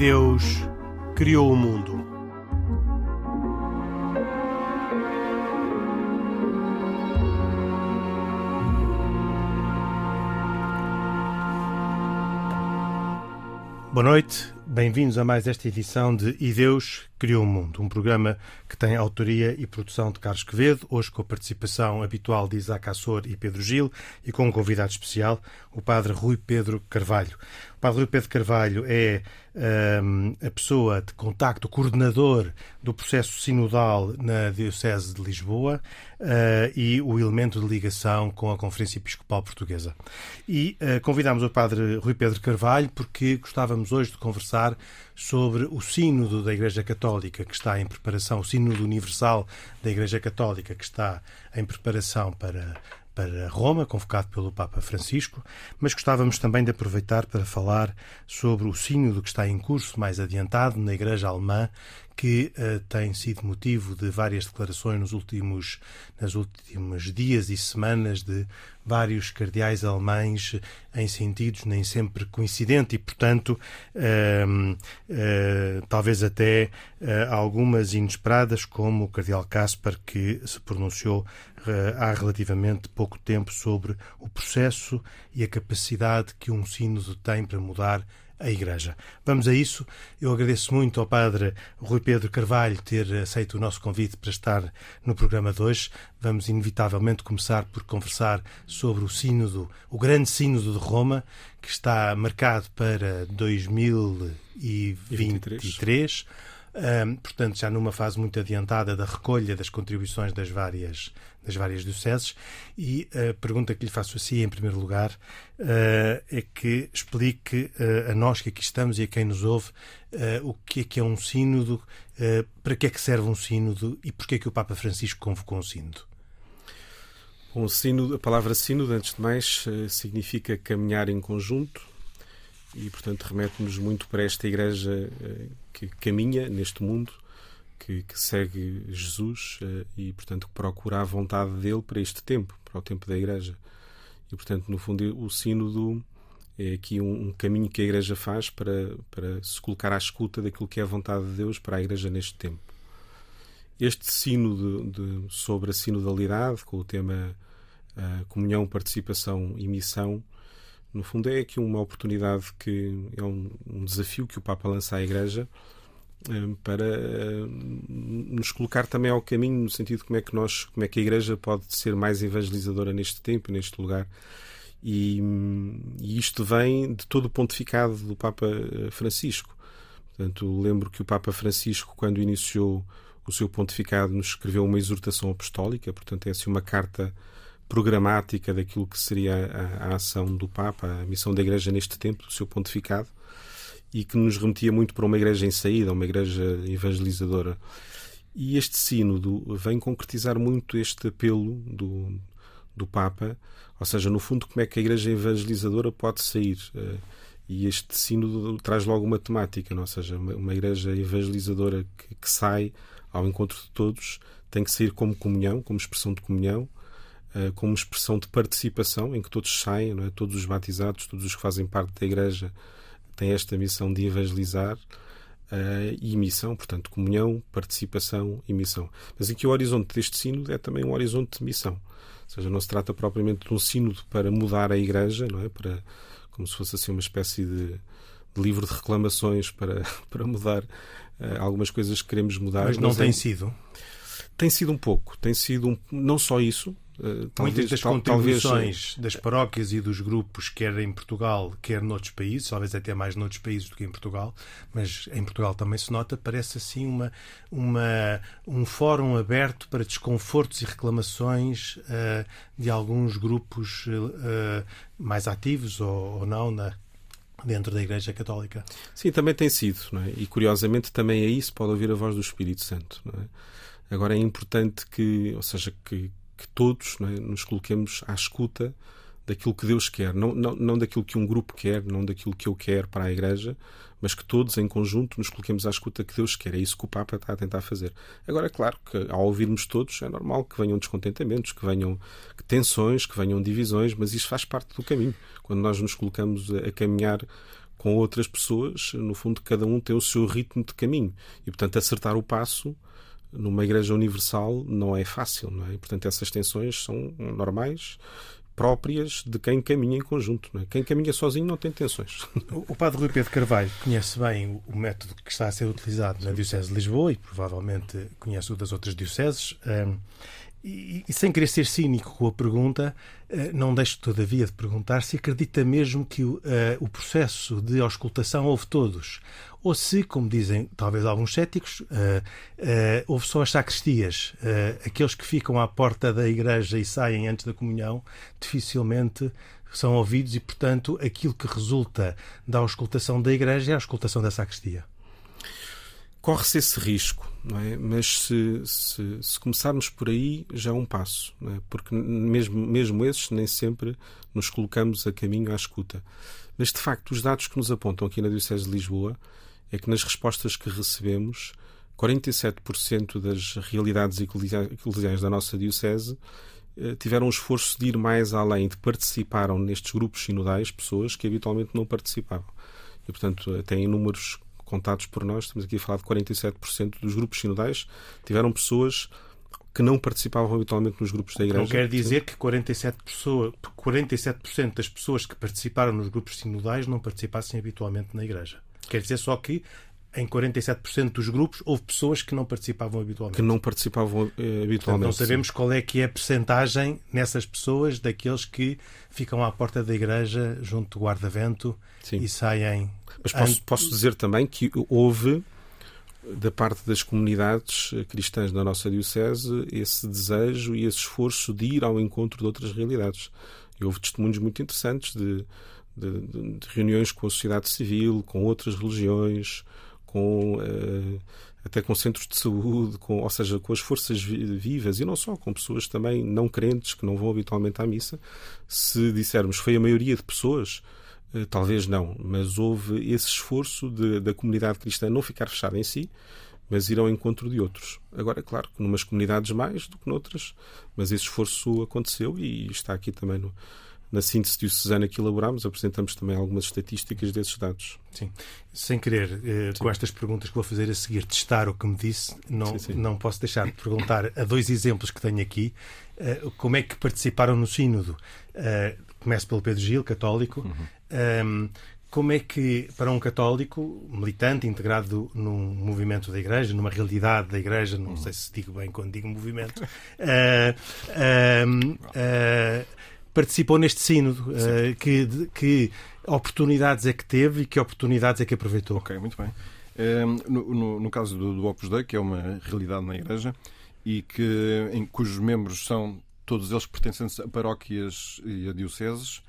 Deus criou o mundo. Boa noite, bem-vindos a mais esta edição de E Deus Criou o Mundo, um programa que tem autoria e produção de Carlos Quevedo, hoje com a participação habitual de Isaac Assor e Pedro Gil e com um convidado especial, o padre Rui Pedro Carvalho. Padre Rui Pedro Carvalho é um, a pessoa de contacto, o coordenador do processo sinodal na Diocese de Lisboa uh, e o elemento de ligação com a Conferência Episcopal Portuguesa. E uh, convidámos o padre Rui Pedro Carvalho porque gostávamos hoje de conversar sobre o Sínodo da Igreja Católica que está em preparação, o Sínodo Universal da Igreja Católica que está em preparação para para Roma, convocado pelo Papa Francisco, mas gostávamos também de aproveitar para falar sobre o sínodo que está em curso mais adiantado na Igreja Alemã, que uh, tem sido motivo de várias declarações nos últimos, nas últimos dias e semanas de vários cardeais alemães em sentidos nem sempre coincidentes e, portanto, uh, uh, talvez até algumas inesperadas, como o cardeal Caspar, que se pronunciou há relativamente pouco tempo sobre o processo e a capacidade que um sínodo tem para mudar a Igreja. Vamos a isso. Eu agradeço muito ao Padre Rui Pedro Carvalho ter aceito o nosso convite para estar no programa de hoje. Vamos inevitavelmente começar por conversar sobre o Sínodo, o Grande Sínodo de Roma, que está marcado para 2023. Um, portanto, já numa fase muito adiantada da recolha das contribuições das várias, das várias dioceses. E a pergunta que lhe faço a si, em primeiro lugar, uh, é que explique uh, a nós que aqui estamos e a quem nos ouve uh, o que é que é um sínodo, para que é que serve um sínodo e porquê é que o Papa Francisco convocou um sínodo. Bom, sínodo, a palavra sínodo, antes de mais, significa caminhar em conjunto e, portanto, remete-nos muito para esta igreja que caminha neste mundo, que, que segue Jesus uh, e, portanto, que procura a vontade dele para este tempo, para o tempo da Igreja. E, portanto, no fundo, o sínodo é aqui um, um, caminho que a Igreja faz para, para se colocar à escuta daquilo que é a vontade de Deus para a Igreja neste tempo. Este sínodo de, sobre a sinodalidade, com o tema uh, comunhão, participação e missão, no fundo, é aqui uma oportunidade que é um, um desafio que o Papa lança à Igreja eh, para eh, nos colocar também ao caminho no sentido de como é que nós, como é que a Igreja pode ser mais evangelizadora neste tempo, neste lugar. E, e isto vem de todo o pontificado do Papa eh, Francisco. Portanto, lembro que o Papa Francisco, quando iniciou o seu pontificado, nos escreveu uma exortação apostólica, portanto, é assim uma carta programática daquilo que seria a, a, ação do Papa, a missão da Igreja neste tempo, do seu pontificado, e que nos remetia muito para uma igreja em saída, uma igreja evangelizadora. E este sínodo vem concretizar muito este apelo do, do Papa, ou seja, no fundo, como é que a igreja evangelizadora pode sair. Eh, e este sínodo traz logo uma temática, não? ou seja, uma, igreja evangelizadora que, que sai ao encontro de todos tem que sair como comunhão, como expressão de comunhão, uh, como expressão de participação, em que todos saem, não é? todos os batizados, todos os que fazem parte da Igreja têm esta missão de evangelizar uh, e missão, portanto, comunhão, participação e missão. Mas aqui o horizonte deste sínodo é também um horizonte de missão. Ou seja, não se trata propriamente de um sínodo para mudar a Igreja, não é? Para, como se fosse assim uma espécie de, de livro de reclamações para, para mudar uh, algumas coisas que queremos mudar. Mas não mas tem é, sido? Tem sido um pouco. Tem sido um, não só isso, Uh, Muitas das contribuições talvez... das paróquias e dos grupos, quer em Portugal, quer noutros países, talvez até mais noutros países do que em Portugal, mas em Portugal também se nota, parece assim uma, uma, um fórum aberto para desconfortos e reclamações uh, de alguns grupos uh, mais ativos ou, ou não na, dentro da Igreja Católica. Sim, também tem sido, é? e curiosamente também aí se pode ouvir a voz do Espírito Santo. É? Agora é importante que, ou seja, que, que todos é, nos coloquemos à escuta daquilo que Deus quer, não, não, não daquilo que um grupo quer, não daquilo que eu quero para a Igreja, mas que todos em conjunto nos coloquemos à escuta que Deus quer. É isso que o Papa está a tentar fazer. Agora, é claro que ao ouvirmos todos, é normal que venham descontentamentos, que venham tensões, que venham divisões, mas isso faz parte do caminho. Quando nós nos colocamos a, a caminhar com outras pessoas, no fundo, cada um tem o seu ritmo de caminho. E, portanto, acertar o passo numa igreja universal não é fácil, não é? Portanto, essas tensões são normais próprias de quem caminha em conjunto. É? Quem caminha sozinho não tem tensões. O padre Rui Pedro Carvalho conhece bem o método que está a ser utilizado na Diocese de Lisboa e provavelmente conhece o das outras dioceses. E, e, sem querer ser cínico com a pergunta, eh, não deixo todavia de perguntar se acredita mesmo que uh, o processo de auscultação houve todos, ou se, como dizem talvez alguns céticos, uh, uh, houve só as sacristias, aqueles que ficam à porta da igreja e saem antes da comunhão, dificilmente são ouvidos e, portanto, aquilo que resulta da auscultação da igreja é a auscultação da sacristia corre-se esse risco, é? mas se, se, se, começarmos por aí já é um passo, é? porque mesmo, mesmo esses nem sempre nos colocamos a caminho à escuta. Mas de facto, os dados que nos apontam aqui na Diocese de Lisboa é que nas respostas que recebemos, 47% das realidades eclesiais da nossa Diocese eh, tiveram o esforço de ir mais além, de participaram nestes grupos sinodais pessoas que habitualmente não participavam. E, portanto, têm números contados por nós, estamos aqui a falar de 47% dos grupos sinodais, tiveram pessoas que não participavam habitualmente nos grupos da igreja. Não quer dizer que 47%, pessoa, 47 das pessoas que participaram nos grupos sinodais não participassem habitualmente na igreja. Quer dizer só que em 47% dos grupos houve pessoas que não participavam habitualmente. Que não participavam eh, habitualmente. Portanto, não sabemos qual é que é a percentagem nessas pessoas daqueles que ficam à porta da igreja junto do guarda-vento e saem. Mas posso, posso dizer também que houve da parte das comunidades cristãs da nossa Diocese esse desejo e esse esforço de ir ao encontro de outras realidades. E houve testemunhos muito interessantes de, de, de reuniões com a sociedade civil, com outras religiões, com uh, até com centros de saúde, com, ou seja, com as forças vivas e não só, com pessoas também não crentes que não vão habitualmente à missa. Se dissermos foi a maioria de pessoas, uh, talvez não, mas houve esse esforço de, da comunidade cristã não ficar fechada em si, mas ir ao encontro de outros. Agora, claro que numas comunidades mais do que noutras, mas esse esforço aconteceu e está aqui também no, na síntese diocesana que elaboramos, apresentamos também algumas estatísticas desses dados. Sim. Sem querer, eh, com estas perguntas que vou fazer a seguir, testar o que me disse, não, sim, sim. não posso deixar de perguntar a dois exemplos que tenho aqui, eh, como é que participaram no Sínodo. Eh, começo pelo Pedro Gil, católico. Uhum. Um, como é que, para um católico, militante, integrado num movimento da Igreja, numa realidade da Igreja, não uhum. sei se digo bem quando digo movimento, uh, uh, uh, participou neste sínodo. Uh, que, que oportunidades é que teve e que oportunidades é que aproveitou? Ok, muito bem. Uh, no, no, no, caso do, do Opus Dei, que é uma realidade na Igreja e que, em cujos membros são todos eles pertencentes a paróquias e a dioceses,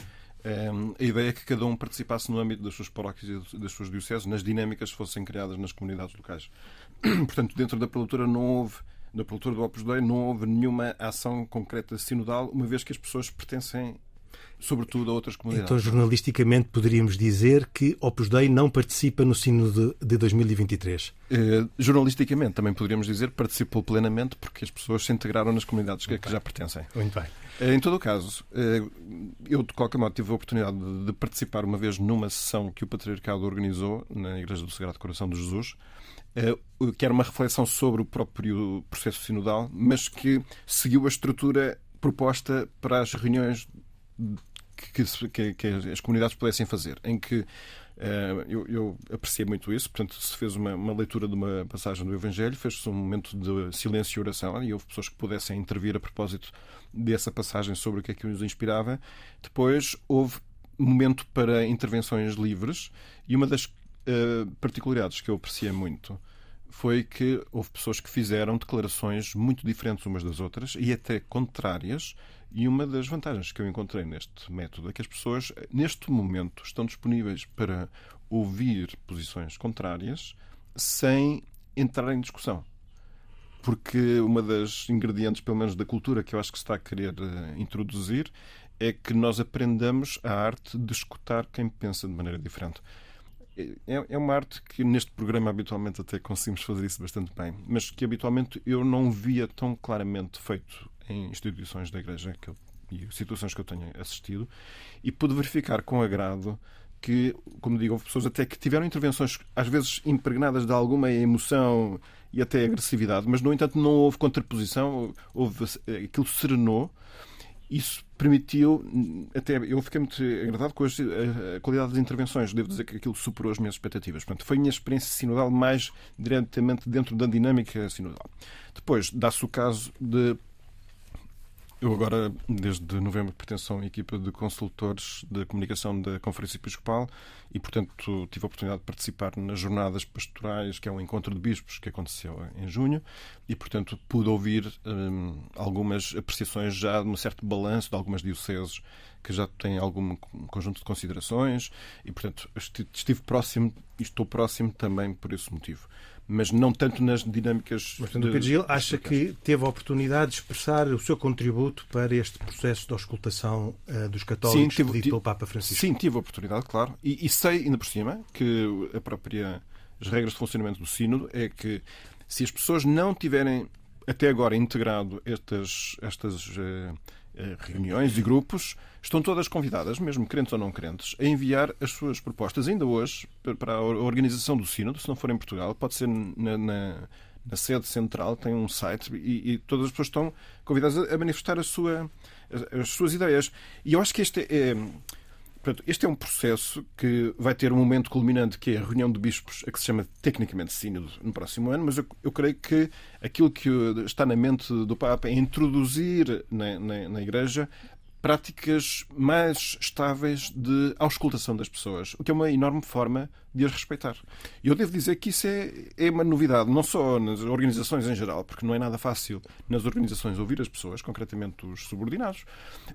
ehm, a ideia é que cada um participasse no âmbito das suas paróquias e das suas dioceses, nas dinâmicas que fossem criadas nas comunidades locais. Portanto, dentro da prelatura não houve na produtora do Opus Dei não houve nenhuma ação concreta sinodal, uma vez que as pessoas pertencem sobretudo a outras comunidades. Então, jornalisticamente, poderíamos dizer que Opus Dei não participa no Sínodo de 2023? Eh, jornalisticamente, também poderíamos dizer que participou plenamente porque as pessoas se integraram nas comunidades que, que já pertencem. Muito bem. Eh, em todo o caso, eh, eu, de qualquer modo, tive a oportunidade de, de participar uma vez numa sessão que o Patriarcado organizou na Igreja do Sagrado Coração de Jesus, que era uma reflexão sobre o próprio processo sinodal, mas que seguiu a estrutura proposta para as reuniões que, que, que as comunidades pudessem fazer, em que Uh, eu, eu, apreciei muito isso. Portanto, se fez uma, uma, leitura de uma passagem do Evangelho, fez-se um momento de silêncio e oração, e houve pessoas que pudessem intervir a propósito dessa passagem sobre o que é que os inspirava. Depois houve momento para intervenções livres, e uma das uh, particularidades que eu apreciei muito foi que houve pessoas que fizeram declarações muito diferentes umas das outras e até contrárias. E uma das vantagens que eu encontrei neste método é que as pessoas, neste momento, estão disponíveis para ouvir posições contrárias sem entrar em discussão. Porque uma das ingredientes, pelo menos da cultura, que eu acho que se está a querer uh, introduzir é que nós aprendamos a arte de escutar quem pensa de maneira diferente. É, é uma arte que neste programa habitualmente até conseguimos fazer isso bastante bem, mas que habitualmente eu não via tão claramente feito em instituições da Igreja que eu, e situações que eu tenho assistido, e pude verificar com agrado que, como digo, houve pessoas até que tiveram intervenções, às vezes impregnadas de alguma emoção e até agressividade, mas, no entanto, não houve contraposição, houve, aquilo serenou. Isso permitiu, até eu fiquei muito agradado com a, a, qualidade das intervenções. Devo dizer que aquilo superou as minhas expectativas. Portanto, foi a minha experiência sinodal mais diretamente dentro da dinâmica sinodal. Depois, dá-se o caso de eu agora, desde novembro, pertenço a uma equipa de consultores de comunicação da Conferência Episcopal e, portanto, tive a oportunidade de participar nas jornadas pastorais, que é um encontro de bispos que aconteceu em junho, e, portanto, pude ouvir hum, algumas apreciações já de um certo balanço de algumas dioceses que já têm algum conjunto de considerações e, portanto, estive próximo e estou próximo também por esse motivo mas não tanto nas dinâmicas. Mas, portanto, de... Pedro Gil acha que teve a oportunidade de expressar o seu contributo para este processo de auscultação uh, dos católicos Sim, tive, pelo Papa Francisco? Sim, tive a oportunidade, claro. E, e, sei, ainda por cima, que a própria, as regras de funcionamento do Sínodo é que se as pessoas não tiverem até agora integrado estas, estas uh, reuniões e grupos, estão todas convidadas, mesmo crentes ou não crentes, a enviar as suas propostas, ainda hoje, para a organização do Sínodo, se não for em Portugal, pode ser na, na, na sede central, tem um site, e, e, todas as pessoas estão convidadas a, manifestar a sua, as, as suas ideias. E eu acho que este é Portanto, este é um processo que vai ter um momento culminante, que é a reunião de bispos, a que se chama tecnicamente Sínodo, no próximo ano, mas eu, eu creio que aquilo que está na mente do Papa é introduzir na, na, na Igreja práticas mais estáveis de auscultação das pessoas, o que é uma enorme forma de as respeitar. E eu devo dizer que isso é, é uma novidade, não só nas organizações em geral, porque não é nada fácil nas organizações ouvir as pessoas, concretamente os subordinados,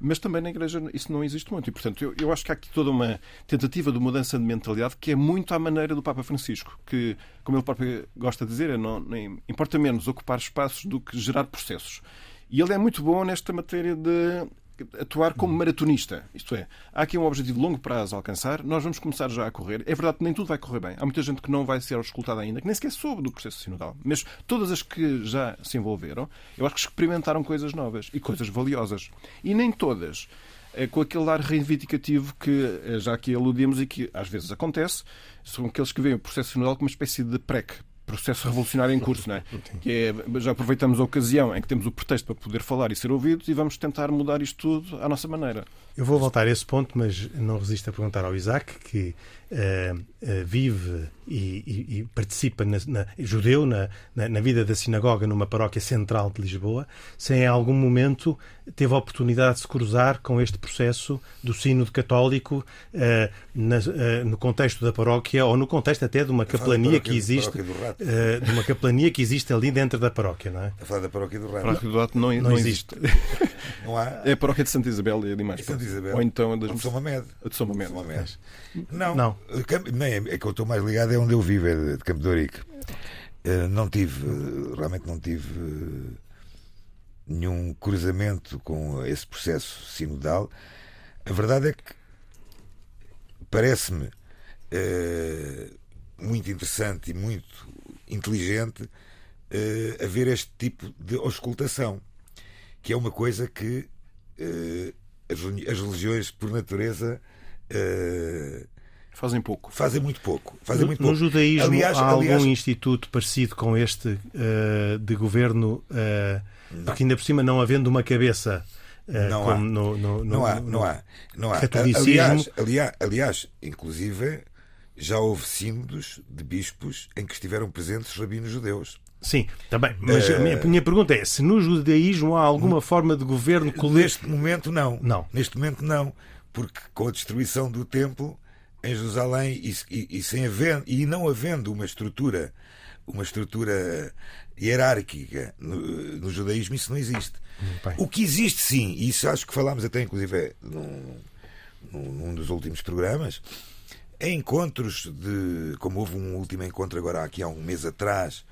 mas também na Igreja isso não existe muito. E, portanto, eu, eu acho que há aqui toda uma tentativa de mudança de mentalidade que é muito à maneira do Papa Francisco, que, como ele próprio gosta de dizer, é não, nem, importa menos ocupar espaços do que gerar processos. E ele é muito bom nesta matéria de atuar como maratonista. Isto é, há aqui um objetivo de longo prazo a alcançar, nós vamos começar já a correr. É verdade que nem tudo vai correr bem. Há muita gente que não vai ser escutada ainda, que nem sequer soube do processo sinodal. Mas todas as que já se envolveram, eu acho que experimentaram coisas novas e coisas valiosas. E nem todas é com aquele ar reivindicativo que eh, já aqui aludimos e que às vezes acontece, são aqueles que veem o processo sinodal como uma espécie de PREC, processo revolucionário em curso, não é? Que é, já aproveitamos a ocasião em que temos o pretexto para poder falar e ser ouvidos e vamos tentar mudar isto tudo à nossa maneira. Eu vou voltar a esse ponto, mas não resisto a perguntar ao Isaac, que uh, uh, vive e, e, e participa, na, na, judeu, na, na, vida da sinagoga numa paróquia central de Lisboa, se em algum momento teve a oportunidade de se cruzar com este processo do sínodo católico uh, na, no contexto da paróquia ou no contexto até de uma capelania que existe de uma capelania que existe ali dentro da paróquia, não é? A falar da paróquia do Rato. A paróquia do Rato não, não, não existe. Não há... É a paróquia de Santa Isabel e ali mais. Santa Isabel. Ou então a das... de São Mamed. A de São Mamed. Não, não. Nem, é que eu estou mais ligado é onde eu vivo, é de Campo de Ourique. Eh, não tive, realmente não tive eh, nenhum cruzamento com esse processo sinodal. A verdade é que parece-me muito interessante e muito inteligente uh, haver este tipo de auscultação, que é uma coisa que uh, as, as religiões, por natureza, uh, Fazem pouco. Fazem muito pouco. Fazem no, muito pouco. no judaísmo aliás, há aliás... algum instituto parecido com este uh, de governo, uh, porque ainda por cima não havendo uma cabeça uh, não, há. No, no, não, há, não há. Não há. Aliás, aliás, aliás, inclusive, já houve sínodos de bispos em que estiveram presentes rabinos judeus. Sim, também. Mas a minha, minha, pergunta é: se no judaísmo há alguma forma de governo coletivo? Neste momento, não. Não. Neste momento, não. Porque com a destruição do templo em Jerusalém e, e, e, sem haver, e não havendo uma estrutura uma estrutura hierárquica no, no judaísmo isso não existe Bem. o que existe sim e isso acho que falámos até inclusive num, num dos últimos programas é encontros de como houve um último encontro agora aqui há um mês atrás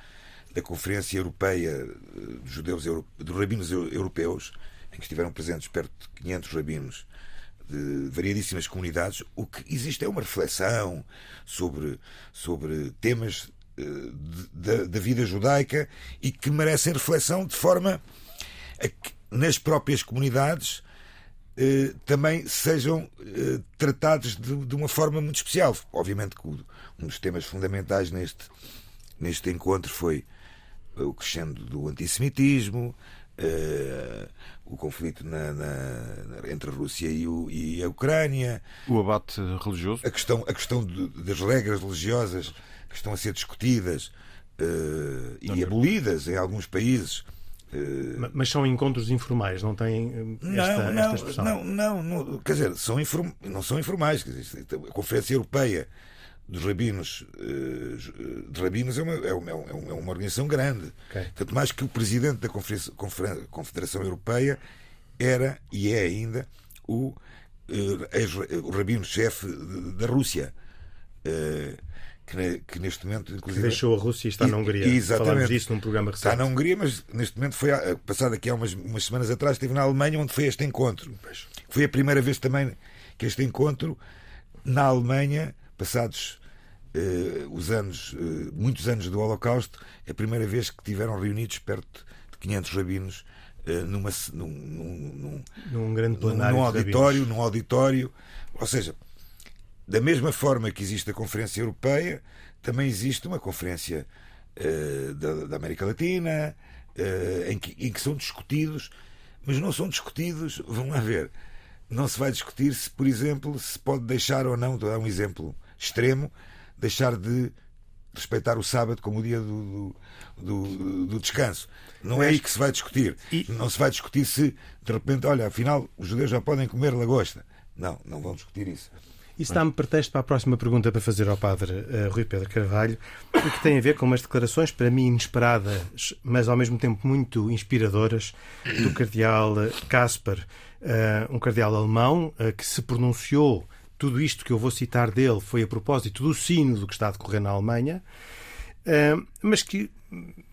da Conferência Europeia eh, dos Judeus dos Rabinos Europeus em que estiveram presentes perto de 500 rabinos de variadíssimas comunidades, o que existe é uma reflexão sobre, sobre temas uh, da vida judaica e que merecem reflexão de forma a que nas próprias comunidades eh, também sejam eh, tratados de, de, uma forma muito especial. Obviamente que um dos temas fundamentais neste, neste encontro foi o crescendo do antissemitismo, Uh, o conflito na, na, entre a Rússia e, o, e, a Ucrânia, o abate religioso, a questão, a questão de, das regras religiosas que estão a ser discutidas uh, e abolidas em alguns países. Uh, mas são encontros informais, não têm esta, não, não, esta expressão? Não, não, não, quer dizer, são inform, não são informais. Dizer, a Conferência Europeia dos rabinos, uh, de rabinos é uma, é uma, é uma organização grande. Okay. Tanto mais que o presidente da Confederação Europeia era e é ainda o, uh, o rabino-chefe da Rússia. Que, que, neste momento inclusive, que deixou a Rússia e está na Hungria. Exatamente. Falamos disso num programa recente. Está na Hungria, mas neste momento foi passado aqui há umas, umas semanas atrás, esteve na Alemanha onde foi este encontro. Foi a primeira vez também que este encontro na Alemanha passados uh, os anos, uh, muitos anos do Holocausto, é a primeira vez que tiveram reunidos perto de 500 rabinos uh, numa, num, num, num, grande plenário. Num auditório, num auditório. Ou seja, da mesma forma que existe a Conferência Europeia, também existe uma Conferência da, da, América Latina, em que, em que são discutidos, mas não são discutidos, vamos lá ver, não se vai discutir se, por exemplo, se pode deixar ou não, vou dar um exemplo extremo, deixar de respeitar o sábado como o dia do, do, do descanso. Não é aí que se vai discutir. E... Não se vai discutir se, de repente, olha, afinal, os judeus já podem comer lagosta. Não, não vão discutir isso. Isso dá-me pretexto para a próxima pergunta para fazer ao padre uh, Rui Pedro Carvalho, que tem a ver com umas declarações, para mim inesperadas, mas ao mesmo tempo muito inspiradoras, do cardeal Caspar, uh, um cardeal alemão uh, que se pronunciou tudo isto que eu vou citar dele foi a propósito do sínodo que está a decorrer na Alemanha, mas que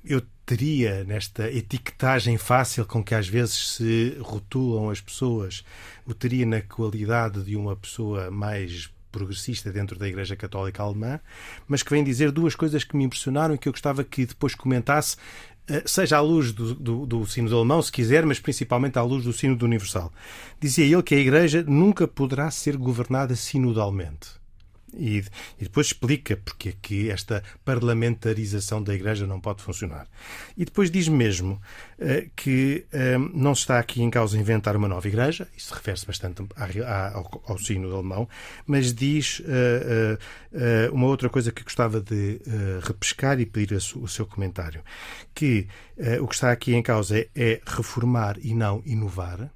eu teria nesta etiquetagem fácil com que às vezes se rotulam as pessoas, o teria na qualidade de uma pessoa mais progressista dentro da Igreja Católica Alemã, mas que vem dizer duas coisas que me impressionaram e que eu gostava que depois comentasse eh, seja à luz do, do, do sino alemão, se quiser, mas principalmente à luz do sino do universal. Dizia ele que a Igreja nunca poderá ser governada sinodalmente. E, e, depois explica porque é que esta parlamentarização da Igreja não pode funcionar. E depois diz mesmo uh, que uh, não se está aqui em causa inventar uma nova Igreja, isso refere-se bastante à, ao, ao sino alemão, mas diz uh, uma outra coisa que gostava de repescar e pedir o seu comentário, que o que está aqui em causa é, é reformar e não inovar,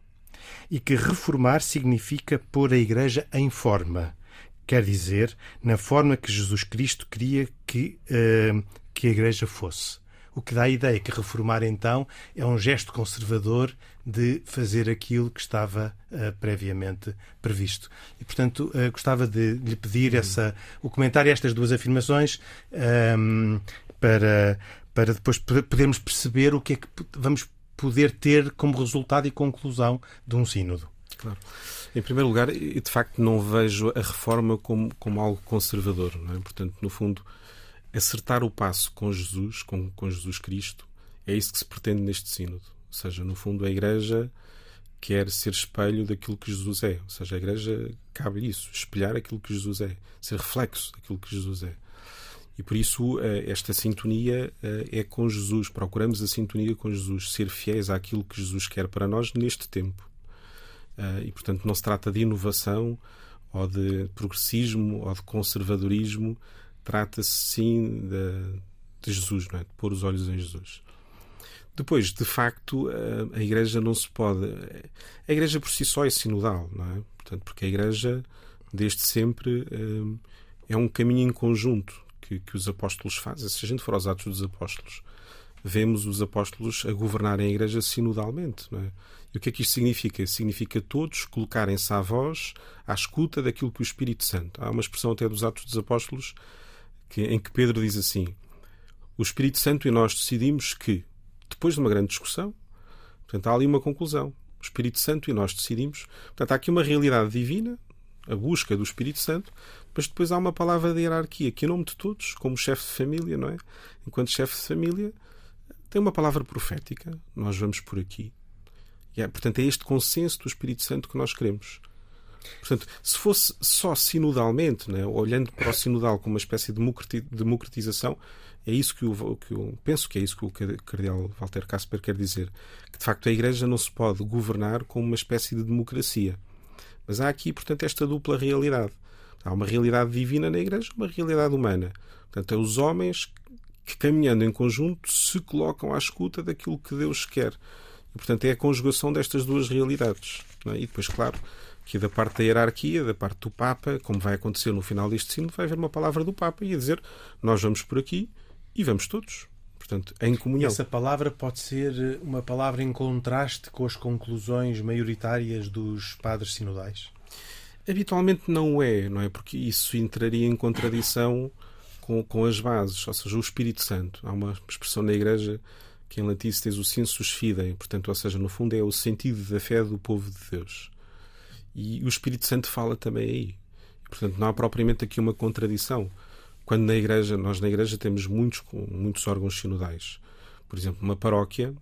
e que reformar significa pôr a Igreja em forma quer dizer, na forma que Jesus Cristo queria que, uh, que a Igreja fosse. O que dá a ideia que reformar, então, é um gesto conservador de fazer aquilo que estava uh, previamente previsto. E, portanto, uh, gostava de lhe pedir uhum. essa, o comentário a estas duas afirmações um, ehm, para, para depois podermos perceber o que é que vamos poder ter como resultado e conclusão de um sínodo. Claro. Em primeiro lugar, de facto, não vejo a reforma como, como algo conservador. É? Portanto, no fundo, acertar o passo com Jesus, com, com Jesus Cristo, é isso que se pretende neste sínodo. Ou seja, no fundo, a Igreja quer ser espelho daquilo que Jesus é. Ou seja, a Igreja cabe isso, espelhar aquilo que Jesus é, ser reflexo daquilo que Jesus é. E por isso eh, esta sintonia eh, é com Jesus. Procuramos a sintonia com Jesus, ser fiéis àquilo que Jesus quer para nós neste tempo. Uh, e, portanto, não se trata de inovação ou de progressismo ou de conservadorismo, trata-se sim de, de, Jesus, é? de pôr os olhos em Jesus. Depois, de facto, a, a Igreja não se pode. A Igreja por si só é sinodal, não é? Portanto, porque a Igreja, desde sempre, é um caminho em conjunto que, que os apóstolos fazem. Se a gente for aos Atos dos Apóstolos, vemos os apóstolos a governarem a Igreja sinodalmente, não é? E o que é que isto significa? Significa todos colocarem-se à voz, à escuta daquilo que o Espírito Santo. Há uma expressão até dos Atos dos Apóstolos que, em que Pedro diz assim: O Espírito Santo e nós decidimos que, depois de uma grande discussão, portanto, há ali uma conclusão. O Espírito Santo e nós decidimos. Portanto, há aqui uma realidade divina, a busca do Espírito Santo, mas depois há uma palavra de hierarquia que, em nome de todos, como chefe de família, não é? Enquanto chefe de família, tem uma palavra profética. Nós vamos por aqui é, portanto, é este consenso do Espírito Santo que nós queremos. Portanto, se fosse só sinodalmente, né, olhando para o sinodal como uma espécie de democratização, é isso que eu, que eu penso que é isso que o cardeal Walter Casper quer dizer. Que de facto a Igreja não se pode governar como uma espécie de democracia. Mas há aqui, portanto, esta dupla realidade. Há uma realidade divina na Igreja, uma realidade humana. Portanto, é os homens que, caminhando em conjunto, se colocam à escuta daquilo que Deus quer. E, portanto, é a conjugação destas duas realidades. É? E depois, claro, que da parte da hierarquia, da parte do Papa, como vai acontecer no final deste sino, vai haver uma palavra do Papa e a dizer nós vamos por aqui e vamos todos. Portanto, em comunhão. Essa palavra pode ser uma palavra em contraste com as conclusões maioritárias dos padres sinodais? Habitualmente não é, não é? Porque isso entraria em contradição com, com as bases, ou seja, o Espírito Santo. Há uma expressão na Igreja que em latim se diz o sensus fidei, portanto, ou seja, no fundo é o sentido da fé do povo de Deus. E o Espírito Santo fala também aí. Portanto, não há propriamente aqui uma contradição. Quando na igreja, nós na igreja temos muitos, muitos órgãos sinodais. Por exemplo, uma paróquia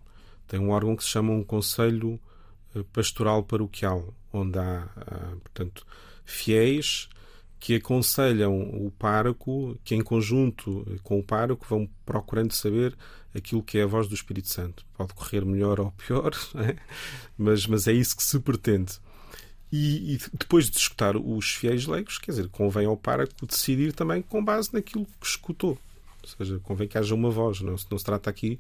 tem um órgão que se chama um Conselho eh, Pastoral Paroquial, onde há, portanto, fiéis que aconselham o pároco, que em conjunto com o pároco vão procurando saber aquilo que é a voz do Espírito Santo. Pode correr melhor ou pior, é? mas, mas é isso que se pretende. E, e, depois de escutar os fiéis leigos, quer dizer, convém ao pároco decidir também com base naquilo que escutou. Ou seja, convém que haja uma voz. Não, não se trata aqui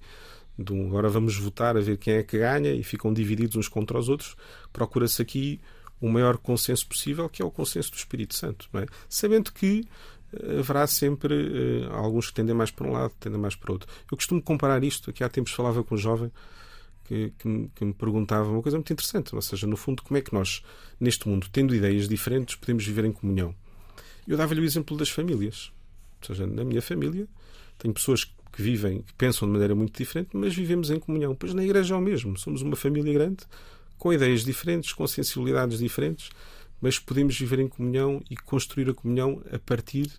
de agora vamos votar a ver quem é que ganha e ficam divididos uns contra os outros. Procura-se aqui o maior consenso possível, que é o consenso do Espírito Santo. É? Sabendo que eh, haverá sempre uh, alguns que tendem mais para um lado, tendem mais para outro. Eu costumo comparar isto. Aqui há tempos falava com um jovem que, que, que, me perguntava uma coisa muito interessante, ou seja, no fundo, como é que nós, neste mundo, tendo ideias diferentes, podemos viver em comunhão? Eu dava-lhe o exemplo das famílias. Ou seja, na minha família, tenho pessoas que vivem, que pensam de maneira muito diferente, mas vivemos em comunhão. Pois na igreja é o mesmo. Somos uma família grande, com ideias diferentes, com sensibilidades diferentes, mas podemos viver em comunhão e construir a comunhão a partir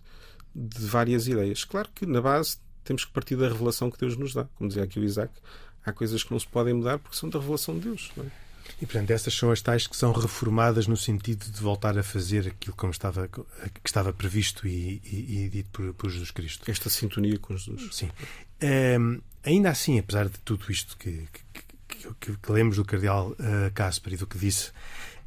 de várias ideias. Claro que na base temos que partir da revelação que Deus nos dá. Como dizia aqui o Isaac, há coisas que não se podem mudar porque são da revelação de Deus. É? E, portanto, essas são as tais que são reformadas no sentido de voltar a fazer aquilo como estava, que estava previsto e, e, e dito por, por, Jesus Cristo. Esta sintonia com Jesus. Sim. Um, ainda assim, apesar de tudo isto que, que, que, que lemos do Cardeal uh, Casper e do que disse,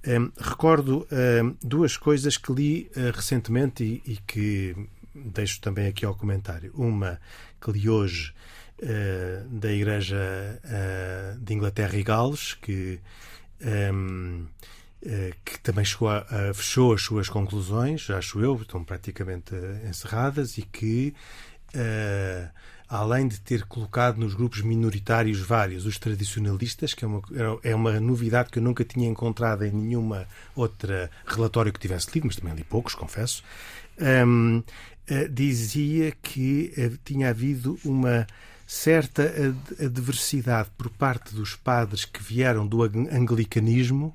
um, recordo um, duas coisas que li uh, recentemente e, e que deixo também aqui ao comentário. Uma que li hoje uh, da Igreja uh, de Inglaterra e Gales, que, um, ehm, uh, eh, que também a, fechou as suas conclusões, acho eu, estão praticamente encerradas, e que, além de ter colocado nos grupos minoritários vários os tradicionalistas, que é uma, é uma novidade que eu nunca tinha encontrado em nenhuma outra relatório que tivesse lido, mas também li poucos, confesso. Um, ehm, dizia que tinha havido uma certa adversidade por parte dos padres que vieram do anglicanismo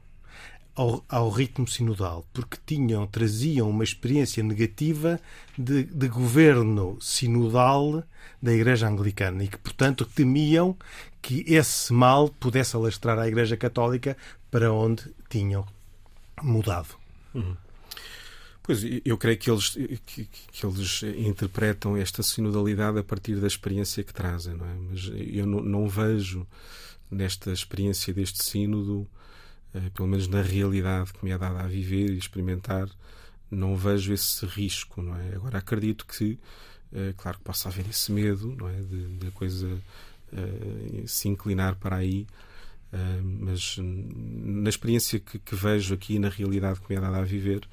ao, ao, ritmo sinodal, porque tinham, traziam uma experiência negativa de, de, governo sinodal da Igreja Anglicana e que, portanto, temiam que esse mal pudesse alastrar a Igreja Católica para onde tinham mudado. Uhum. Pois, eu creio que eles, que, que, eles interpretam esta sinodalidade a partir da experiência que trazem, não é? Mas eu não, não vejo nesta experiência deste sínodo, pelo menos na realidade que me é dada a viver e experimentar, não vejo esse risco, não é? Agora acredito que, eh, claro que possa haver esse medo, não é? De, de a coisa eh, se inclinar para aí, mas na experiência que, que vejo aqui, na realidade que me é dada a viver,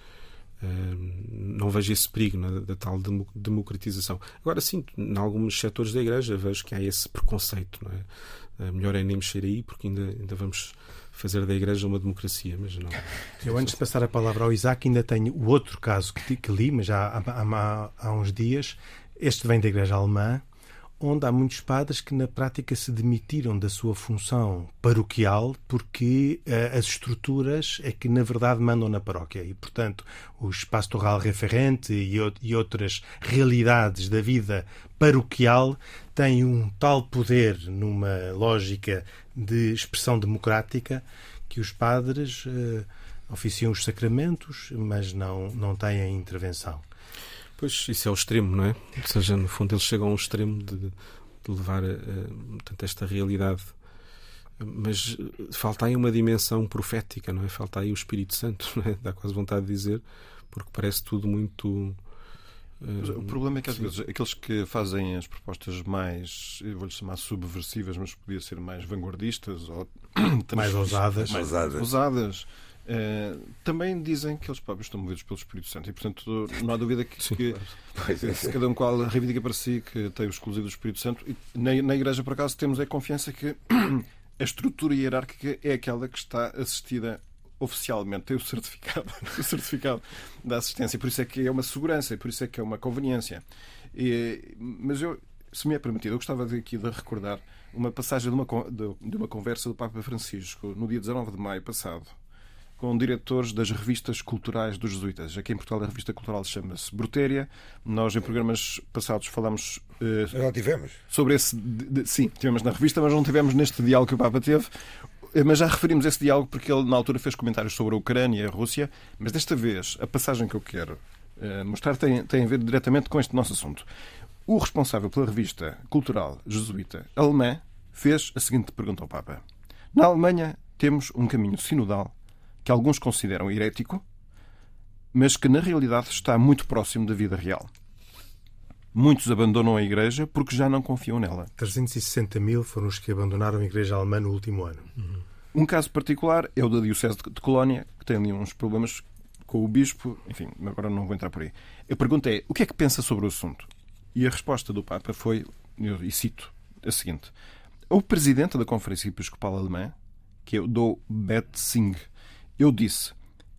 não vejo esse perigo né, da tal democratização. Agora, sim, em alguns setores da Igreja vejo que há esse preconceito. Não é? Melhor é nem mexer aí, porque ainda, ainda vamos fazer da Igreja uma democracia, mas não. Eu, antes de passar a palavra ao Isaac, ainda tenho o outro caso que, que li, mas já há, há, há uns dias. Este vem da Igreja Alemã, onde há muitos padres que na prática se demitiram da sua função paroquial porque uh, as estruturas é que na verdade mandam na paróquia e portanto o espaço torral referente e, e outras realidades da vida paroquial têm um tal poder numa lógica de expressão democrática que os padres uh, oficiam os sacramentos mas não, não têm intervenção. Pois, isso é o extremo, não é? Ou seja, no fundo, eles chegam ao extremo de, de levar uh, portanto, esta realidade. Mas eh, falta aí uma dimensão profética, não é? Falta aí o Espírito Santo, não é? Dá quase vontade de dizer, porque parece tudo muito. O problema é que às vezes aqueles que fazem as propostas mais, vou-lhe chamar subversivas, mas podia ser mais vanguardistas ou mais ousadas, mais ousadas, ousadas Uh, também dizem que eles próprios estão movidos pelo Espírito Santo e, portanto, não há dúvida que, Sim, que claro. cada um qual reivindica para si que tem o exclusivo do Espírito Santo. E na, na Igreja, por acaso, temos a confiança que a estrutura hierárquica é aquela que está assistida oficialmente, tem o certificado, o certificado da assistência. Por isso é que é uma segurança, por isso é que é uma conveniência. E, mas eu, se me é permitido, eu gostava de aqui de recordar uma passagem de uma, de uma conversa do Papa Francisco no dia 19 de maio passado com diretores das revistas culturais dos jesuítas. Aqui em Portugal a revista cultural chama-se Brutéria. Nós em programas passados falamos uh, Já tivemos. sobre esse. De, de, sim, tivemos na revista, mas não tivemos neste diálogo que o Papa teve. Eh, mas já referimos esse diálogo porque ele, na altura, fez comentários sobre a Ucrânia e a Rússia. Mas desta vez, a passagem que eu quero uh, mostrar tem, tem a ver diretamente com este nosso assunto. O responsável pela revista cultural jesuíta alemã fez a seguinte pergunta ao Papa: Na Alemanha temos um caminho sinodal que alguns consideram herético, mas que na realidade está muito próximo da vida real. Muitos abandonam a Igreja porque já não confiam nela. 360 mil foram os que abandonaram a Igreja Alemã no último ano. Uhum. Um caso particular é o da Diocese de Colónia, que tem ali uns problemas com o Bispo. Enfim, agora não vou entrar por aí. A pergunta é: o que é que pensa sobre o assunto? E a resposta do Papa foi, e cito, a seguinte: O presidente da Conferência Episcopal Alemã, que é o Do Betzing, eu disse: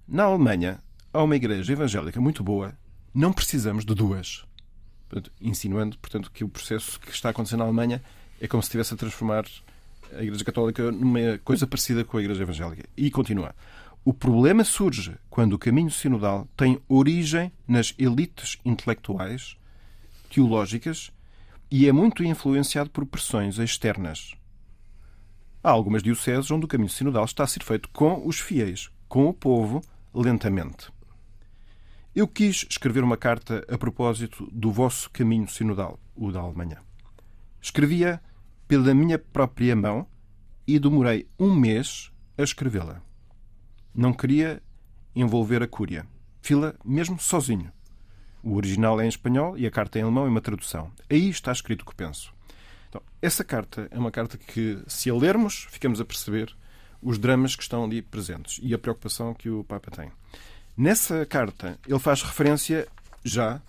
na Alemanha há uma igreja evangélica muito boa, não precisamos de duas. Portanto, insinuando, portanto, que o processo que está acontecendo na Alemanha é como se estivesse a transformar a Igreja Católica numa coisa parecida com a Igreja Evangélica. E continua. O problema surge quando o caminho sinodal tem origem nas elites intelectuais, teológicas e é muito influenciado por pressões externas. Há algumas dioceses onde o caminho sinodal está a ser feito com os fiéis, com o povo, lentamente. Eu quis escrever uma carta a propósito do vosso caminho sinodal, o da Alemanha. Escrevia pela minha própria mão e demorei um mês a escrevê-la. Não queria envolver a cúria. Fila mesmo sozinho. O original é em espanhol e a carta é em alemão e uma tradução. Aí está escrito o que penso. Então, essa carta é uma carta que, se a lermos, ficamos a perceber os dramas que estão ali presentes e a preocupação que o Papa tem. Nessa carta, ele faz referência já,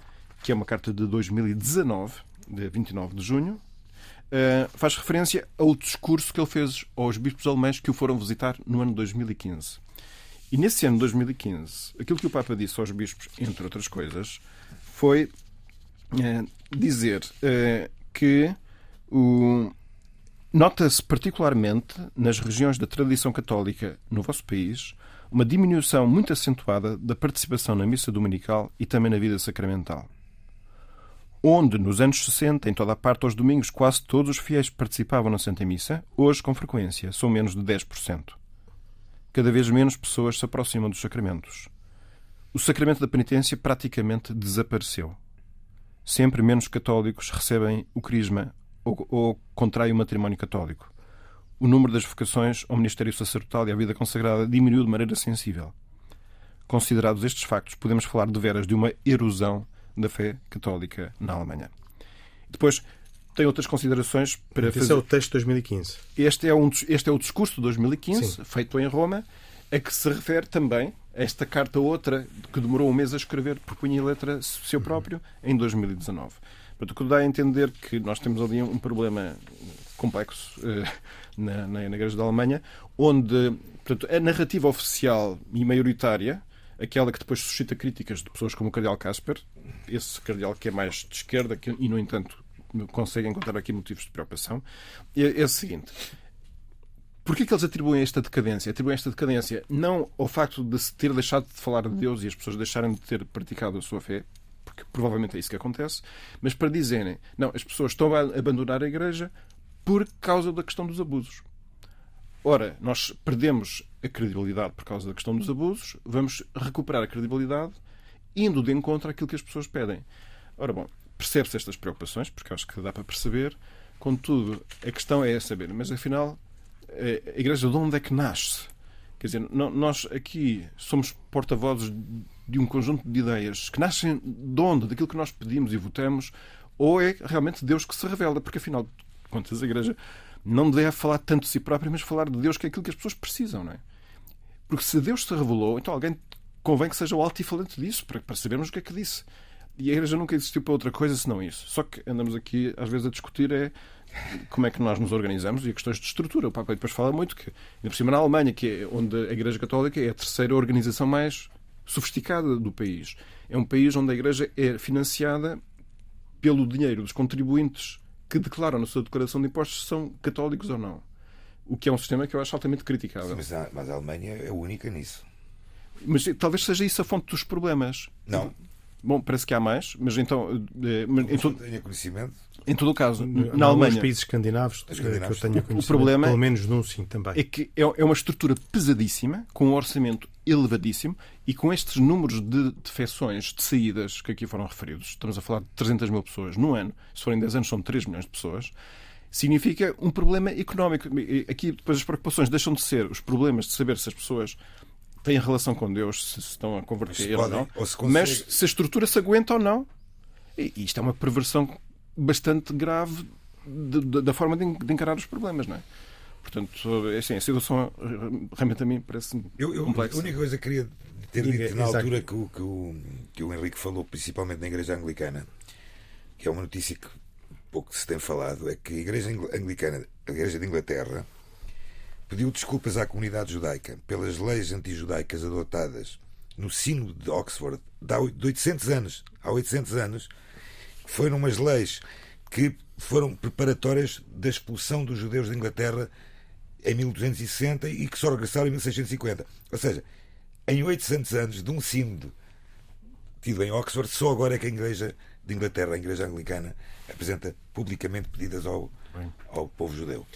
que é uma carta de 2019, de 29 de junho, uh, faz referência ao discurso que ele fez aos bispos alemães que o foram visitar no ano 2015. E nesse ano de 2015, aquilo que o Papa disse aos bispos, entre outras coisas, foi uh, dizer uh, que o... Nota-se particularmente nas regiões da tradição católica no vosso país uma diminuição muito acentuada da participação na missa dominical e também na vida sacramental. Onde, nos anos 60, em toda a parte aos domingos, quase todos os fiéis participavam na Santa Missa, hoje, com frequência, são menos de 10%. Cada vez menos pessoas se aproximam dos sacramentos. O sacramento da penitência praticamente desapareceu. Sempre menos católicos recebem o crisma ou, ou contrai o matrimónio católico. O número das vocações ao ministério sacerdotal e à vida consagrada diminuiu de maneira sensível. Considerados estes factos, podemos falar de veras de uma erosão da fé católica na Alemanha. Depois, tem outras considerações para Esse fazer. é o texto de 2015. Este é, um, este é o discurso de 2015, Sim. feito em Roma, a que se refere também esta carta outra que demorou um mês a escrever, propunha letra seu próprio, em 2019. Portanto, o que dá a entender que nós temos ali um problema complexo uh, na, na, na Igreja da Alemanha, onde portanto, a narrativa oficial e maioritária, aquela que depois suscita críticas de pessoas como o Cardeal Casper, esse Cardeal que é mais de esquerda que, e, no entanto, consegue encontrar aqui motivos de preocupação, é, é o seguinte. Porquê que eles atribuem esta decadência? Atribuem esta decadência não ao facto de se ter deixado de falar de Deus e as pessoas deixarem de ter praticado a sua fé, porque provavelmente é isso que acontece, mas para dizerem, não, as pessoas estão a abandonar a Igreja por causa da questão dos abusos. Ora, nós perdemos a credibilidade por causa da questão dos abusos, vamos recuperar a credibilidade indo de encontro àquilo que as pessoas pedem. Ora bom, percebe-se estas preocupações, porque acho que dá para perceber, contudo, a questão é saber, mas afinal, a Igreja de onde é que nasce? Quer dizer, nós aqui somos porta-vozes de um conjunto de ideias que nascem de onde? Daquilo que nós pedimos e votamos, ou é realmente Deus que se revela? Porque afinal contas, a Igreja não deve falar tanto de si própria, mas falar de Deus, que é aquilo que as pessoas precisam, não é? Porque se Deus se revelou, então alguém convém que seja o altifalante disso, para, para sabermos o que é que disse. E a Igreja nunca existiu para outra coisa senão isso. Só que andamos aqui, às vezes, a discutir é como é que nós nos organizamos e questões de estrutura. O Papa depois fala muito que, ainda por cima, na Alemanha, que é onde a Igreja Católica é a terceira organização mais sofisticada do país. É um país onde a Igreja é financiada pelo dinheiro dos contribuintes que declaram na sua declaração de impostos se são católicos ou não. O que é um sistema que eu acho altamente criticável. Mas a, mas a Alemanha é única nisso. Mas talvez seja isso a fonte dos problemas. Não. Bom, parece que há mais, mas então. Eh, mas, em todo, tenho conhecimento. Em todo o caso, na, na Alemanha. países escandinavos, escandinavos que eu tenho o problema pelo menos num sim também. É que é, é uma estrutura pesadíssima, com um orçamento elevadíssimo e com estes números de defecções, de saídas que aqui foram referidos. Estamos a falar de 300 mil pessoas no ano, se forem 10 anos são 3 milhões de pessoas. Significa um problema económico. Aqui depois as preocupações deixam de ser os problemas de saber se as pessoas têm relação com Deus, se estão a converter se ou não, ou se mas se a estrutura se aguenta ou não. E isto é uma perversão bastante grave de, de, da forma de, encarar os problemas, não é? Portanto, é assim, a situação realmente a mim parece complexa. A única coisa que queria ter dito na altura que o, que, o, que o Henrique falou, principalmente na Igreja Anglicana, que é uma notícia que pouco se tem falado, é que a Igreja Anglicana, a Igreja de Inglaterra, pediu desculpas à comunidade judaica pelas leis anti-judaicas adotadas no sino de Oxford de 800 anos, há 800 anos, foram umas leis que foram preparatórias da expulsão dos judeus da Inglaterra em 1260 e que só regressaram em 1650. Ou seja, em 800 anos de um sínodo tido em Oxford, só agora é que a Igreja de Inglaterra, a Igreja Anglicana, apresenta publicamente pedidas ao, ao povo judeu.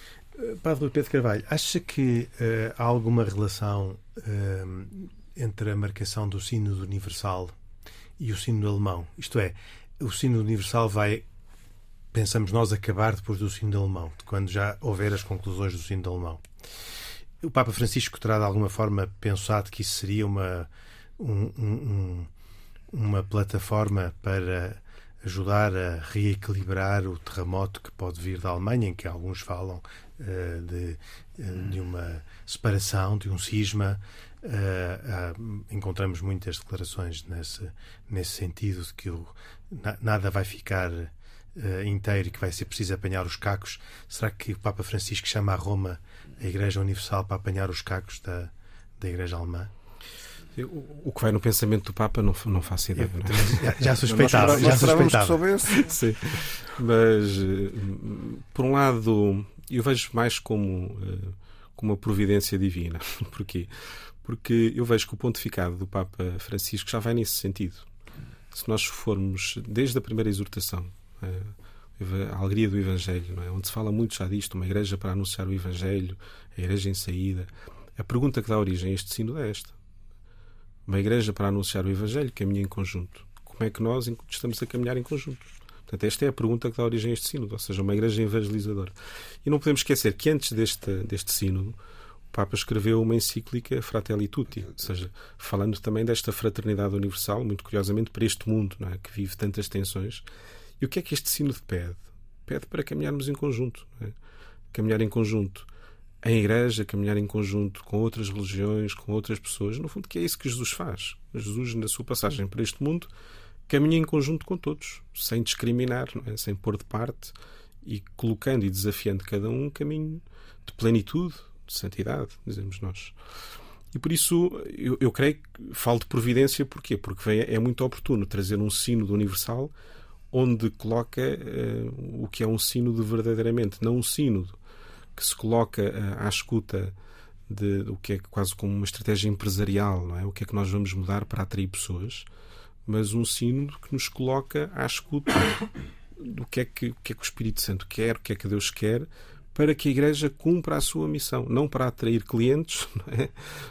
Padre Pedro Carvalho, acha que uh, há alguma relação uh, entre a marcação do sino universal e o sino alemão? Isto é, o sino universal vai, pensamos nós, acabar depois do sino alemão, quando já houver as conclusões do sino alemão. O Papa Francisco terá de alguma forma pensado que isso seria uma, um, um, uma plataforma para ajudar a reequilibrar o terremoto que pode vir da Alemanha, em que alguns falam de, uh, de, uma separação, de um cisma. Uh, encontramos muitas declarações nesse, nesse sentido, de que o, na, nada vai ficar inteiro e que vai ser preciso apanhar os cacos. Será que o Papa Francisco chama a Roma a Igreja Universal para apanhar os cacos da, da Igreja Alemã? O que vai no pensamento do Papa não, não faço ideia. Não é? já, já suspeitava. já suspeitava. Sim. Mas, eh, por um lado, eu vejo mais como, eh, como uma providência divina. Porquê? Porque eu vejo que o pontificado do Papa Francisco já vai nesse sentido. Se nós formos desde a primeira exortação, eh, a alegria do Evangelho, é? onde se fala muito já disto, uma igreja para anunciar o Evangelho, a igreja em saída, a pergunta que dá origem a este sino é esta uma igreja para anunciar o Evangelho caminha em conjunto. Como é que nós estamos a caminhar em conjunto? Portanto, esta é a pergunta que dá origem a este sínodo, ou seja, uma igreja evangelizadora. E não podemos esquecer que antes deste, deste sínodo, o Papa escreveu uma encíclica Fratelli Tutti, ou seja, falando também desta fraternidade universal, muito curiosamente para este mundo, é? que vive tantas tensões. E o que é que este sínodo pede? Pede para caminharmos em conjunto. É? Caminhar em conjunto em igreja, caminhar em conjunto com outras religiões, com outras pessoas. No fundo, que é isso que Jesus faz. Jesus, na sua passagem para este mundo, caminha em conjunto com todos, sem discriminar, é? sem pôr de parte e colocando e desafiando cada um um caminho de plenitude, de santidade, dizemos nós. E por isso eu, eu creio que falo de providência, porquê? Porque vem, é muito oportuno trazer um sino do universal onde coloca uh, o que é um sínodo verdadeiramente, não um sínodo que se coloca uh, à escuta de, o que é quase como uma estratégia empresarial, não é? O que é que nós vamos mudar para atrair pessoas, mas um sínodo que nos coloca à escuta do que é que, que, é que o Espírito Santo quer, o que é que Deus quer, para que a Igreja cumpra a sua missão. Não para atrair clientes, é?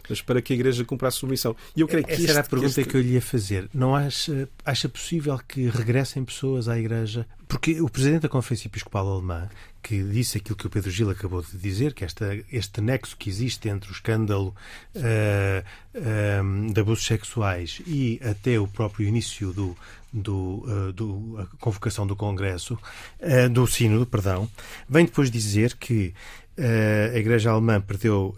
mas para que a Igreja cumpra a sua missão. E eu creio que Essa este, era a pergunta que, este... que eu lhe ia fazer. Não acha, acha possível que regressem pessoas à Igreja? Porque o Presidente da Conferência Episcopal Alemã, que disse aquilo que o Pedro Gil acabou de dizer, que esta, este nexo que existe entre o escândalo uh, uh, de abusos sexuais e até o próprio início do, do, uh, do a convocação do Congresso, uh, do Sínodo, perdão, vem depois dizer que uh, a Igreja Alemã perdeu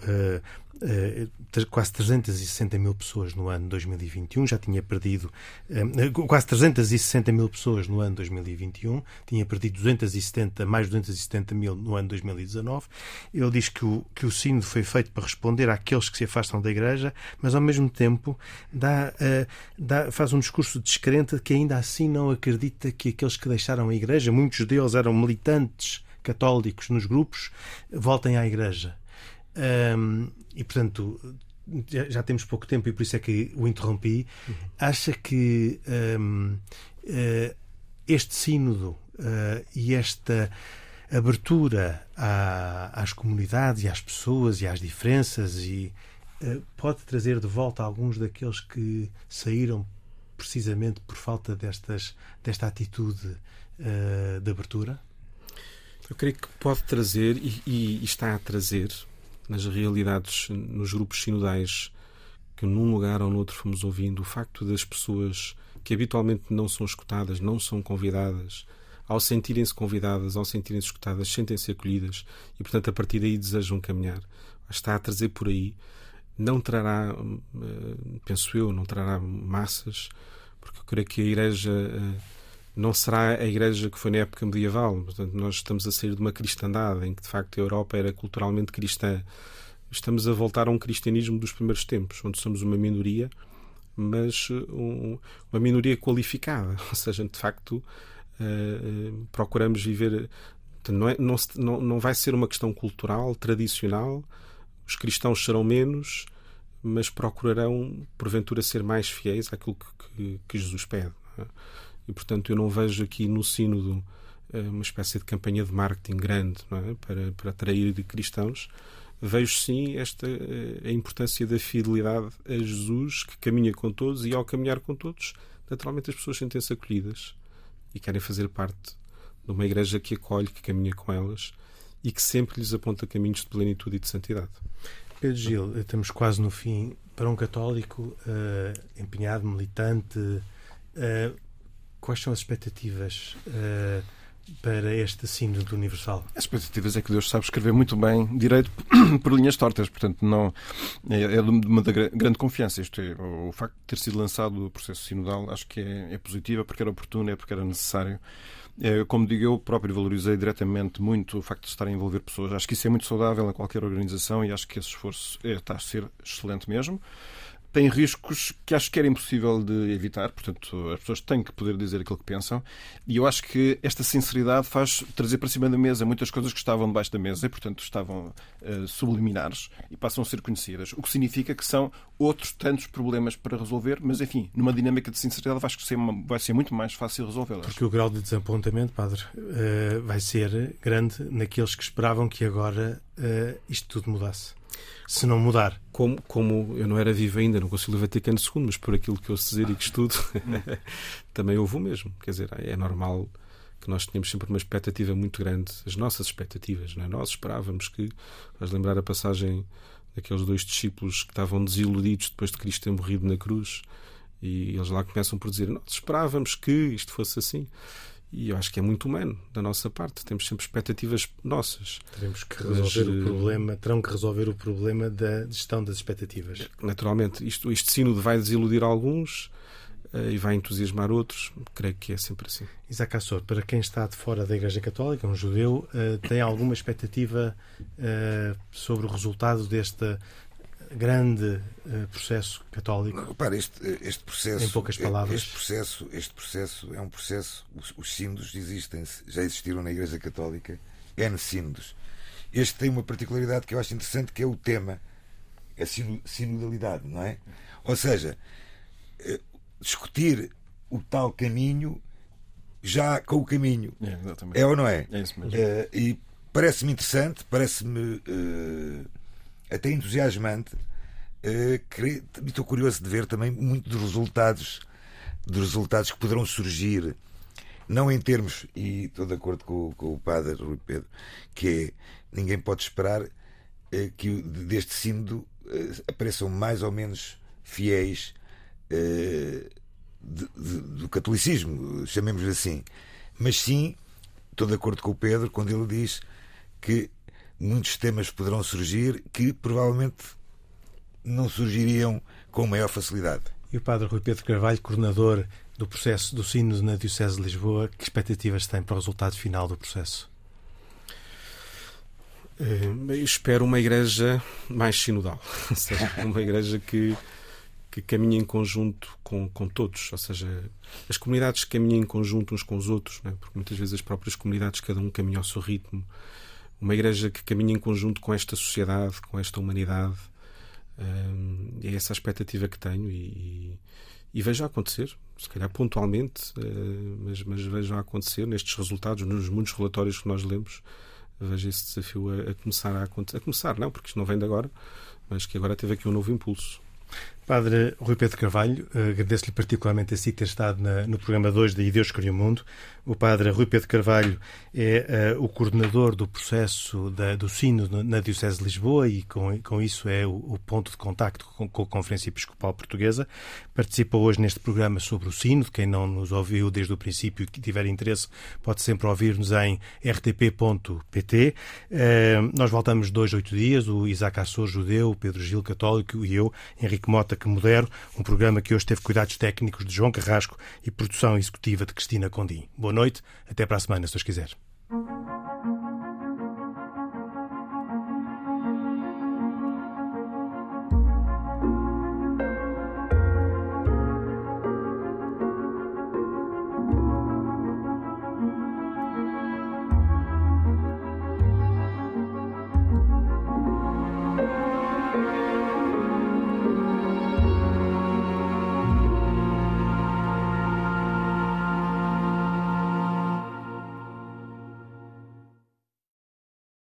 quase 360 mil pessoas no ano 2021, já tinha perdido uh, quase 360 mil pessoas no ano 2021, tinha perdido 270, mais 270 mil no ano 2019. Ele diz que o, que o sínodo foi feito para responder àqueles que se afastam da Igreja, mas ao mesmo tempo dá, dá, faz um discurso descrente que ainda assim não acredita que aqueles que deixaram a Igreja, muitos deles eram militantes católicos nos grupos, voltem à Igreja. Um, e, portanto, já, temos pouco tempo e por isso é que o interrompi. Acha que um, uh, eh, este sínodo uh, e esta abertura à, às comunidades e às pessoas e às diferenças e uh, pode trazer de volta alguns daqueles que saíram precisamente por falta destas, desta atitude de abertura? Eu creio que pode trazer e, e está a trazer nas realidades, nos grupos sinodais que num lugar ou noutro fomos ouvindo, o facto das pessoas que habitualmente não são escutadas, não são convidadas, ao sentirem-se convidadas, ao sentirem-se escutadas, sentem-se acolhidas e, portanto, a partir daí desejam caminhar. Está a trazer por aí. Não trará, eh, penso eu, não trará massas, porque eu creio que a Igreja eh, não será a igreja que foi na época medieval. Portanto, nós estamos a sair de uma cristandade em que, de facto, a Europa era culturalmente cristã. Estamos a voltar a um cristianismo dos primeiros tempos, onde somos uma minoria, mas uh, um, uma minoria qualificada. Ou seja, de facto, uh, procuramos viver. Não, é, não, não, não vai ser uma questão cultural, tradicional. Os cristãos serão menos, mas procurarão, porventura, ser mais fiéis àquilo que, que, que Jesus pede. É? E, portanto, eu não vejo aqui no Sínodo eh, uma espécie de campanha de marketing grande é? para, para atrair cristãos. Vejo sim esta eh, a importância da fidelidade a Jesus que caminha com todos e ao caminhar com todos, naturalmente as pessoas sentem-se acolhidas e querem fazer parte de uma igreja que acolhe, que caminha com elas e que sempre lhes aponta caminhos de plenitude e de santidade. Pedro Gil, estamos quase no fim. Para um católico uh, empenhado, militante, uh, quais são as expectativas uh, para este sínodo universal? As expectativas é que Deus sabe escrever muito bem direito por linhas tortas, portanto não é, é de uma grande confiança. Isto é, o facto de ter sido lançado o processo sinodal acho que é, é positivo, é porque era oportuno, é porque era necessário. É, como digo, eu próprio valorizei diretamente muito o facto de estar a envolver pessoas. Acho que isso é muito saudável em qualquer organização e acho que esse esforço é, está a ser excelente mesmo tem riscos que acho que era impossível de evitar, portanto, as pessoas têm que poder dizer aquilo que pensam, e eu acho que esta sinceridade faz trazer para cima da mesa muitas coisas que estavam debaixo da mesa e, portanto, estavam uh, subliminares e passam a ser conhecidas, o que significa que são outros tantos problemas para resolver, mas, enfim, numa dinâmica de sinceridade acho que vai ser muito mais fácil resolvê-las. Porque o grau de desapontamento, Padre, uh, vai ser grande naqueles que esperavam que agora uh, isto tudo mudasse se não mudar. Como, como eu não era vivo ainda no Conselho Vaticano II, mas por aquilo que eu dizer e que estudo, também houve o mesmo. Quer dizer, é normal que nós tínhamos sempre uma expectativa muito grande, as nossas expectativas. Não é? Nós esperávamos que, vais lembrar a passagem daqueles dois discípulos que estavam desiludidos depois de Cristo ter morrido na cruz, e eles lá começam por dizer: Nós esperávamos que isto fosse assim. E eu acho que é muito humano da nossa parte. Temos sempre expectativas nossas. Teremos que resolver Mas, o eh, problema, terão que resolver o problema da gestão das expectativas. Naturalmente, isto, este sínodo vai desiludir alguns uh, e vai entusiasmar outros. Creio que é sempre assim. Isaac Assor, para quem está de fora da Igreja Católica, um judeu, uh, tem alguma expectativa uh, sobre o resultado desta grande uh, processo católico? Não, repara, este, este processo. Em poucas palavras. Este processo, este processo é um processo. Os, os sínodos existem, já existiram na Igreja Católica, N sínodos. Este tem uma particularidade que eu acho interessante, que é o tema, a sinodalidade, não é? Ou seja, discutir o tal caminho já com o caminho. É, é ou não é? É isso mesmo. Uh, e parece-me interessante, parece-me uh, até entusiasmante. Uh, estou curioso de ver também muito dos resultados, dos resultados que poderão surgir, não em termos, e estou de acordo com, com o padre Rui Pedro, que é ninguém pode esperar uh, que deste sínodo apareçam mais ou menos fiéis de, de, do catolicismo, chamemos assim. Mas sim, estou de acordo com o Pedro quando ele diz que muitos temas poderão surgir que provavelmente não surgiriam com maior facilidade. E o Padre Rui Pedro Carvalho, coordenador do processo do Sínodo na Diocese de Lisboa, que expectativas tem para o resultado final do processo? Eu espero uma igreja mais sinodal, seja, uma igreja que que caminha em conjunto com, com todos, ou seja, as comunidades caminham em conjunto uns com os outros, é? porque muitas vezes as próprias comunidades, cada um caminha ao seu ritmo. Uma igreja que caminha em conjunto com esta sociedade, com esta humanidade, hum, é essa a expectativa que tenho e, e vejo a acontecer, se calhar pontualmente, uh, mas, mas vejo a acontecer nestes resultados, nos muitos relatórios que nós lemos, vejo esse desafio a, a começar a acontecer. A começar, não, porque isto não vem de agora, mas que agora teve aqui um novo impulso. Padre Rui Pedro Carvalho, eh, agradeço-lhe particularmente a si ter estado na, no programa 2 de Deus Criou o Mundo. O Padre Rui Pedro Carvalho é uh, o coordenador do processo da, do Sino na Diocese de Lisboa e com, com isso é o, o ponto de contacto com, com, a Conferência Episcopal Portuguesa. Participa hoje neste programa sobre o Sino. Quem não nos ouviu desde o princípio e que tiver interesse pode sempre ouvir-nos em rtp.pt. Uh, eh, nós voltamos dois, oito dias. O Isaac Assor, judeu, o Pedro Gil, católico e eu, Henrique Mota, que modero, um programa que hoje teve cuidados técnicos de João Carrasco e produção executiva de Cristina Condim. Boa noite, até para a semana, se Deus quiser.